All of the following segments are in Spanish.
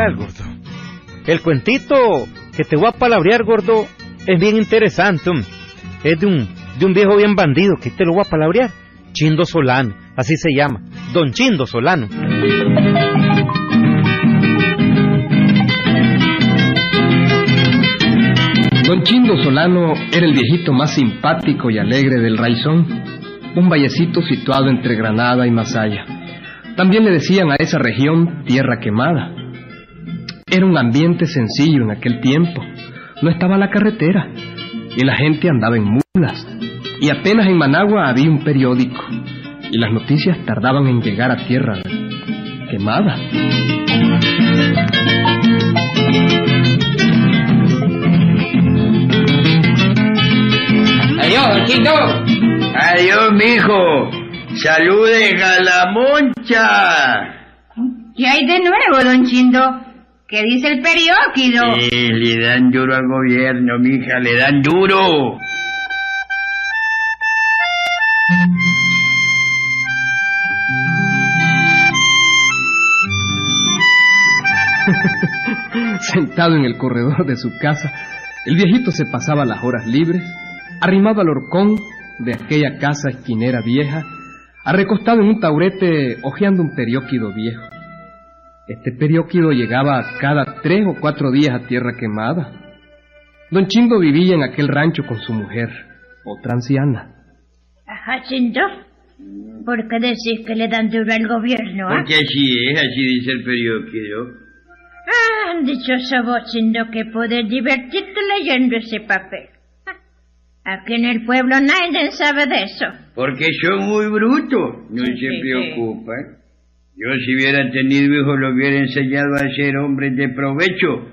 tal, gordo? El cuentito que te voy a palabrear, gordo, es bien interesante. Es de un, de un viejo bien bandido que te lo voy a palabrear. Chindo Solano, así se llama. Don Chindo Solano. Don Chindo Solano era el viejito más simpático y alegre del Raizón, un vallecito situado entre Granada y Masaya. También le decían a esa región Tierra Quemada. Era un ambiente sencillo en aquel tiempo. No estaba la carretera y la gente andaba en mulas. Y apenas en Managua había un periódico y las noticias tardaban en llegar a Tierra Quemada. Adiós, Chito. Adiós, mijo. Saludes a la moncha. ¿Qué hay de nuevo, don Chindo? ¿Qué dice el periódico? Eh, le dan duro al gobierno, mija, le dan duro. Sentado en el corredor de su casa, el viejito se pasaba las horas libres, arrimado al horcón de aquella casa esquinera vieja, arrecostado en un taurete hojeando un perióquido viejo. Este perióquido llegaba cada tres o cuatro días a tierra quemada. Don Chindo vivía en aquel rancho con su mujer, otra anciana. Ajá, Chindo. ¿Por qué decís que le dan duro al gobierno, ah? Porque así es, así dice el periódico. Ah, dichoso vos, Chindo, que podés divertirte leyendo ese papel. Ah, Aquí en el pueblo nadie sabe de eso. Porque son muy brutos, no Sí, se sí, sí. Yo si hubiera tenido hijos lo hubiera enseñado a ser hombres de provecho.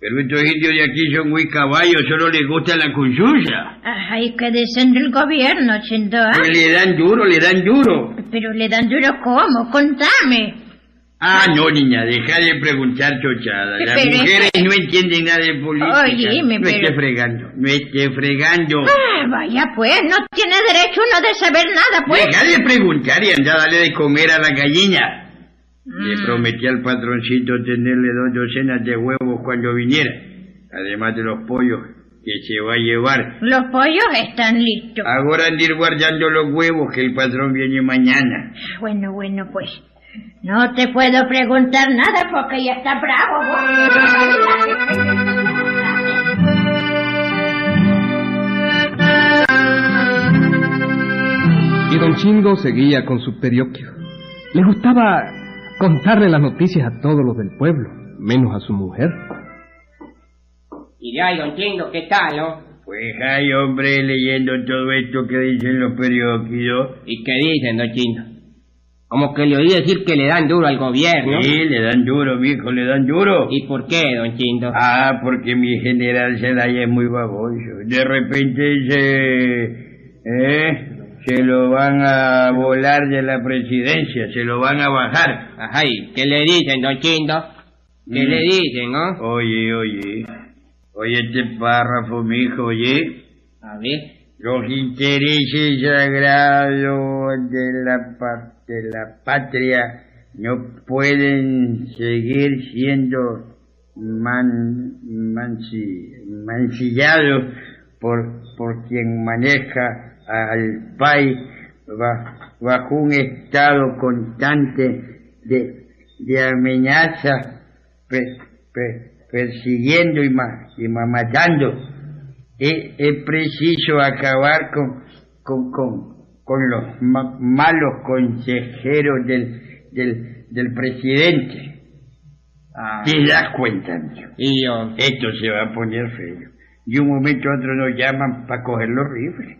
Pero estos indios de aquí son muy caballos, solo les gusta la conchuza. Ajá, ¿y qué dicen del gobierno, Chindo, ah? Pues le dan duro, le dan duro. Pero le dan duro cómo, contame. Ah, no, niña, deja de preguntar chochadas. Las Pero es mujeres que- no entienden nada de política. Óyeme, no pero- esté fregando, no esté fregando. Ah, vaya pues, no tiene derecho uno de saber nada, pues. Deja de preguntar y anda a darle de comer a la gallina. Le Mm. prometí al patroncito tenerle dos docenas de huevos cuando viniera, además de los pollos que se va a llevar. Los pollos están listos. Ahora anda ir guardando los huevos que el patrón viene mañana. Bueno, bueno, pues. No te puedo preguntar nada porque ya está bravo. Y don Chindo seguía con su periódico. Le gustaba contarle las noticias a todos los del pueblo, menos a su mujer. Y de ahí, don Chindo, ¿qué tal, no? Pues hay hombre leyendo todo esto que dicen los periódicos. ¿Y qué dicen, don Chindo? Como que le oí decir que le dan duro al gobierno. Sí, le dan duro, mijo, le dan duro. ¿Y por qué, don Chindo? Ah, porque mi general Zelaya es muy baboso. De repente se... ¿Eh? Se lo van a volar de la presidencia, se lo van a bajar. Ajá, ¿y qué le dicen, don Chindo? ¿Qué Mm. le dicen, no? Oye, oye. Oye este párrafo, mijo, oye. A ver. Los intereses sagrados de la, pa- de la patria no pueden seguir siendo man, mansi- mancillados por, por quien maneja al país ba- bajo un estado constante de, de amenaza, pe- pe- persiguiendo y, ma- y ma- matando. Es, es preciso acabar con, con, con, con los ma- malos consejeros del, del, del presidente. Ah, ¿Te das cuenta, y yo. Esto se va a poner feo. De un momento a otro nos llaman para coger los rifles.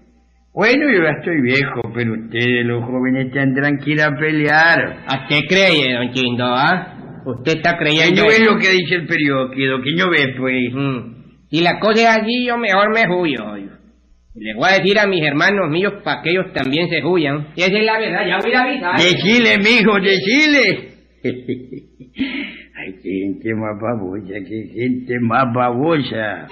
Bueno, yo ya estoy viejo, pero ustedes, los jóvenes, tendrán que ir a pelear. ¿A qué cree, don Chindo, ah? Usted está Que creyendo... no es lo que dice el periódico, que no ve, pues. Mm. Si la cosa es así, yo mejor me huyo. Les voy a decir a mis hermanos míos para que ellos también se huyan. Y esa es la verdad, ya voy a avisar. Decile, mijo, decile. Ay, qué gente más babosa, qué gente más babosa.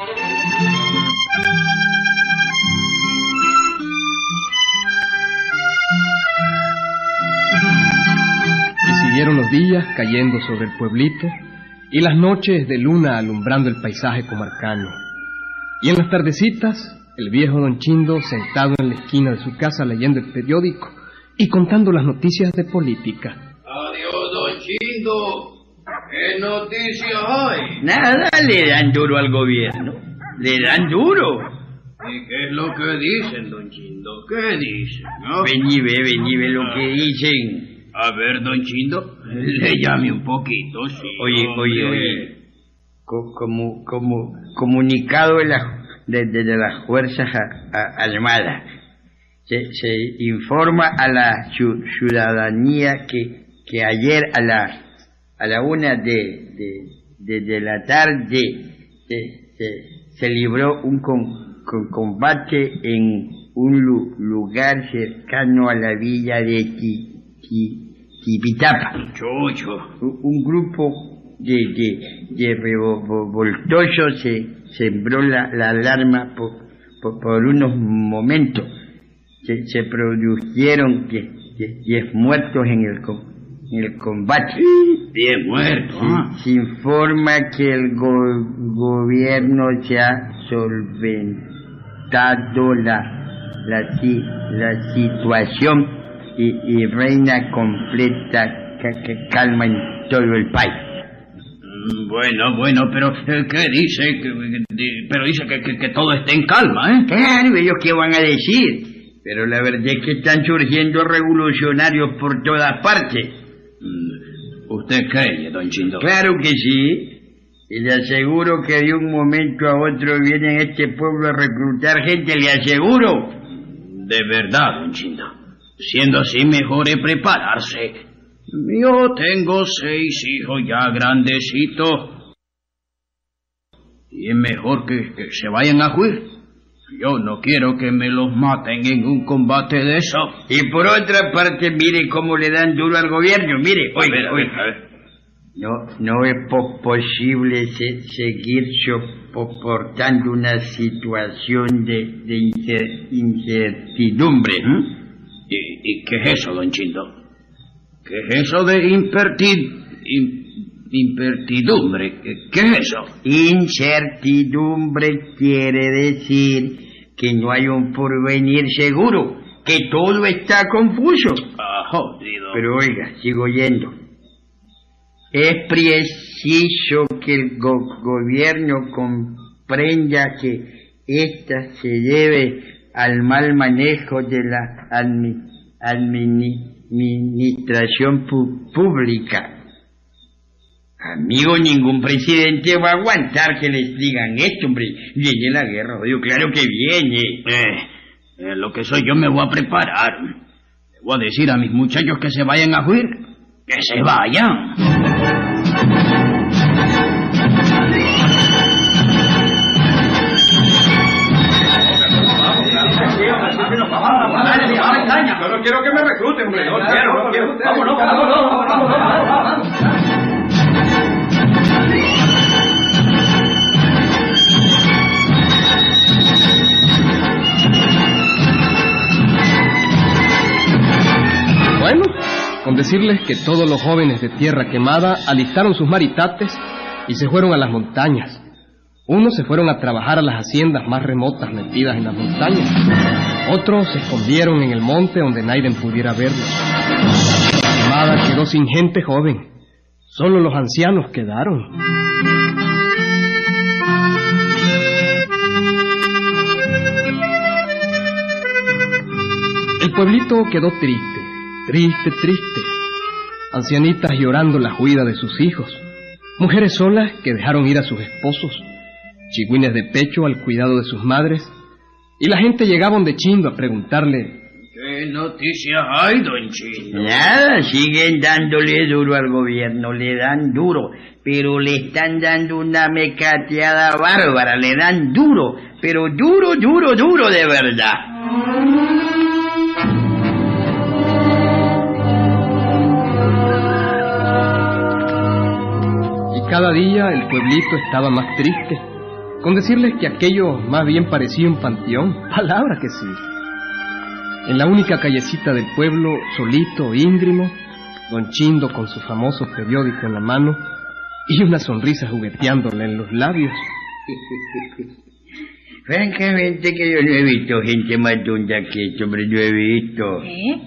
Siguieron los días cayendo sobre el pueblito, y las noches de luna alumbrando el paisaje comarcano. Y en las tardecitas, el viejo don Chindo sentado en la esquina de su casa leyendo el periódico y contando las noticias de política. Adiós, don Chindo. ¿Qué noticias hay? Nada, le dan duro al gobierno. Le dan duro. ¿Y qué es lo que dicen, don Chindo? ¿Qué dicen? no? Vení, ve, vení, ve lo que dicen. A ver, don Chindo, le llame un poquito, sí. Oye, oye, hombre. oye. Co- como, como comunicado de, la- de- de- de las Fuerzas a- a- Armadas. Se, se informa a la ciu- ciudadanía que, que ayer a la, a la una de, de, la tarde se, se- libró un con- con- combate en un lu- lugar cercano a la villa de Ti- Tipitapa Chucho. un grupo de, de, de revoltosos se sembró la, la alarma por, por, por unos momentos. Se, se produjeron die- die- diez muertos en el, en el combate. Bien muerto, ¿ah? Se informa que el go- gobierno se ha solventado la, la, la situación y, y reina completa ca- ca- calma en todo el país. Mm, Bueno, bueno, pero eh, ¿qué dice? Que- que- di- Pero dice que, que- que todo está en calma, ¿eh? Claro, ellos qué van a decir. Pero la verdad es que están surgiendo revolucionarios por todas partes. Mm, ¿Usted cree, don Chindo? Claro que sí. Y le aseguro que de un momento a otro viene este pueblo a reclutar gente, le aseguro. De verdad, don Chindo. Siendo así, mejor es prepararse. Yo tengo seis hijos ya grandecitos. Y es mejor que, que se vayan a juir. Yo no quiero que me los maten en un combate de eso. Y por otra parte, mire cómo le dan duro al gobierno. Mire, oiga, ver, oiga. a ver. No, no es po- posible se- seguir soportando una situación de, de incer- incertidumbre. ¿Mm? ¿Y, y qué es eso, don Chindo? ¿Qué es eso de imperti... im- impertidumbre? ¿Qué, es eso? Incertidumbre quiere decir que no hay un porvenir seguro, que todo está confuso. Ah, jodido. Pero oiga, sigo yendo. Es preciso que el go- gobierno comprenda que ésta se debe al mal manejo de la admi- admini- administración pública. Amigo, ningún presidente va a aguantar que les digan esto, hombre. Viene la guerra, odio, claro que viene. Eh, lo que soy yo me voy a preparar. Le voy a decir a mis muchachos que se vayan a huir. Que se vayan. Quiero que me recluten, hombre. No quiero, no quiero. Vámonos, vámonos, vámonos. Bueno, con decirles que todos los jóvenes de Tierra Quemada alistaron sus maritates y se fueron a las montañas. Unos se fueron a trabajar a las haciendas más remotas metidas en las montañas. Otros se escondieron en el monte donde nadie pudiera verlos. La Quemada quedó sin gente joven. Solo los ancianos quedaron. El pueblito quedó triste, triste, triste. Ancianitas llorando la huida de sus hijos. Mujeres solas que dejaron ir a sus esposos. Chigüines de pecho al cuidado de sus madres. Y la gente llegaba de chindo a preguntarle, ¿Qué noticias hay, don Chindo? Nada, siguen dándole duro al gobierno, le dan duro, pero le están dando una mecateada bárbara, le dan duro, pero duro, duro, duro de verdad. y cada día el pueblito estaba más triste. Con decirles que aquello más bien parecía un panteón. Palabra que sí. En la única callecita del pueblo, solito, íngrimo, don Chindo con su famoso periódico en la mano, y una sonrisa jugueteándole en los labios. Francamente que yo no he visto gente más tonta que esto, hombre, no he visto. ¿Eh?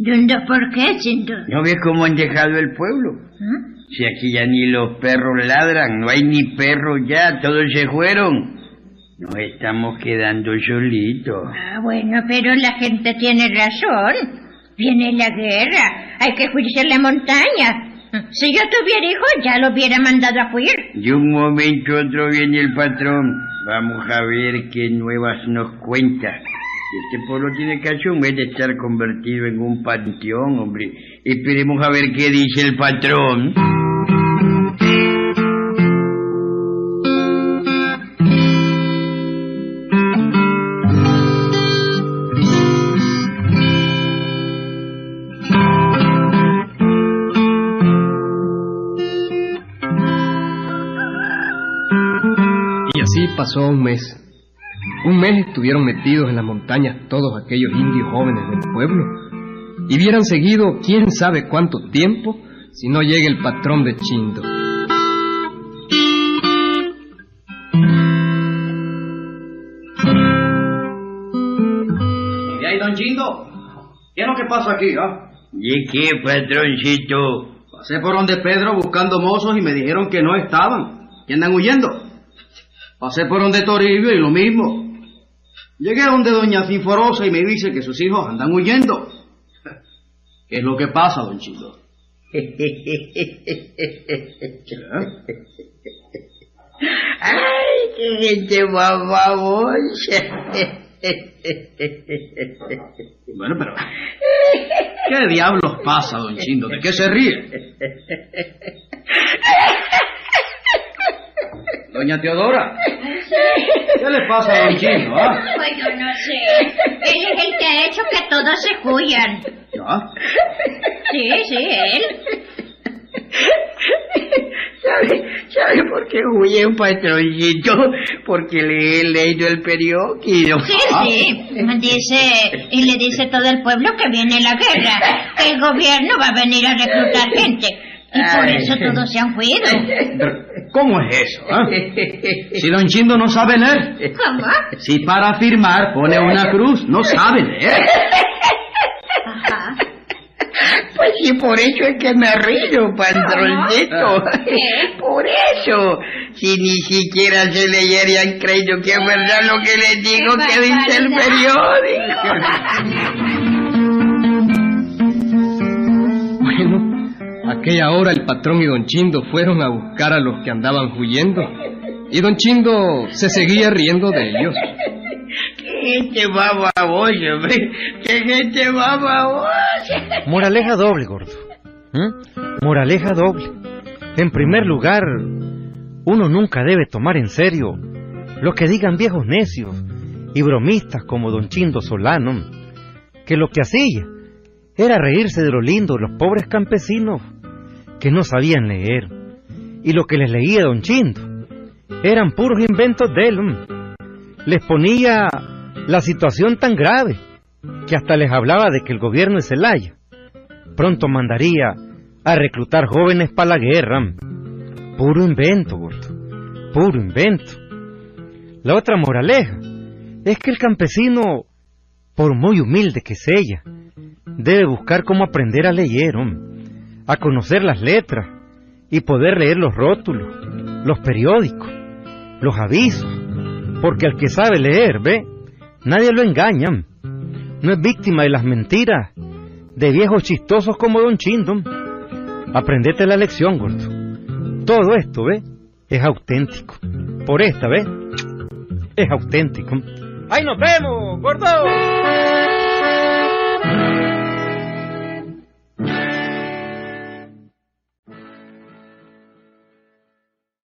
¿Dónde por qué, Chindo? ¿No ves cómo han dejado el pueblo? ¿Ah? Si aquí ya ni los perros ladran, no hay ni perros ya, todos se fueron. Nos estamos quedando solitos. Ah, bueno, pero la gente tiene razón. Viene la guerra, hay que a la montaña. Si yo tuviera hijos, ya lo hubiera mandado a fuir. De un momento a otro viene el patrón. Vamos a ver qué nuevas nos cuenta. Este pueblo tiene casi un mes de estar convertido en un panteón, hombre. Esperemos a ver qué dice el patrón. Pasó un mes. Un mes estuvieron metidos en las montañas todos aquellos indios jóvenes del pueblo. Y hubieran seguido quién sabe cuánto tiempo si no llega el patrón de Chindo. ¿Y ahí, don Chindo? ¿Qué es lo que pasa aquí, ah? ¿Y qué, patroncito? Pasé por donde Pedro buscando mozos y me dijeron que no estaban, que andan huyendo. Pasé por donde Toribio y lo mismo. Llegué a donde doña Sinforosa y me dice que sus hijos andan huyendo. ¿Qué es lo que pasa, don Chindo? ¡Ay, qué gente más babosa! Bueno, pero... ¿Qué diablos pasa, don Chindo? ¿De qué se ríe? Doña Teodora. ¿Qué le pasa a don Chindo, ah? Pues yo no sé. Él es el que ha hecho que todos se huyan. ¿Ya? Sí, sí, él. ¿Sabe, ¿Sabe por qué huye un patroncito? Porque le he leído el periódico. Sí, sí. Dice, y le dice todo el pueblo que viene la guerra, que el gobierno va a venir a reclutar gente. Y por eso todos se han huido. ¿Cómo es eso, ah? Si don Chindo no sabe leer. ¿Cómo? Si para firmar pone una cruz, no sabe leer. Ajá. Pues sí, por eso es que me río, patroncito. Por eso. Si ni siquiera se leyerían creído que es verdad lo que les digo ¡Qué que dice el periódico. Aquella hora el patrón y don Chindo fueron a buscar a los que andaban huyendo. Y don Chindo se seguía riendo de ellos. Qué gente más babosa, hombre. Qué gente más babosa. Moraleja doble, gordo. ¿Mm? Moraleja doble. En primer lugar, uno nunca debe tomar en serio lo que digan viejos necios y bromistas como don Chindo Solano, que lo que hacía era reírse de lo lindo de los pobres campesinos que no sabían leer. Y lo que les leía don Chindo eran puros inventos de él. mm. Les ponía la situación tan grave que hasta les hablaba de que el gobierno de Celaya pronto mandaría a reclutar jóvenes para la guerra. mm. Puro invento, gordo. Puro invento. La otra moraleja es que el campesino, por muy humilde que sea, debe buscar cómo aprender a leer, mm, a conocer las letras y poder leer los rótulos, los periódicos, los avisos, porque al que sabe leer, ve, nadie lo engaña, mm. no es víctima de las mentiras de viejos chistosos como Don Chindon. Aprendete la lección, gordo. Todo esto, ve, es auténtico. Por esta, ve, es auténtico. ¡Ahí nos vemos, gordo!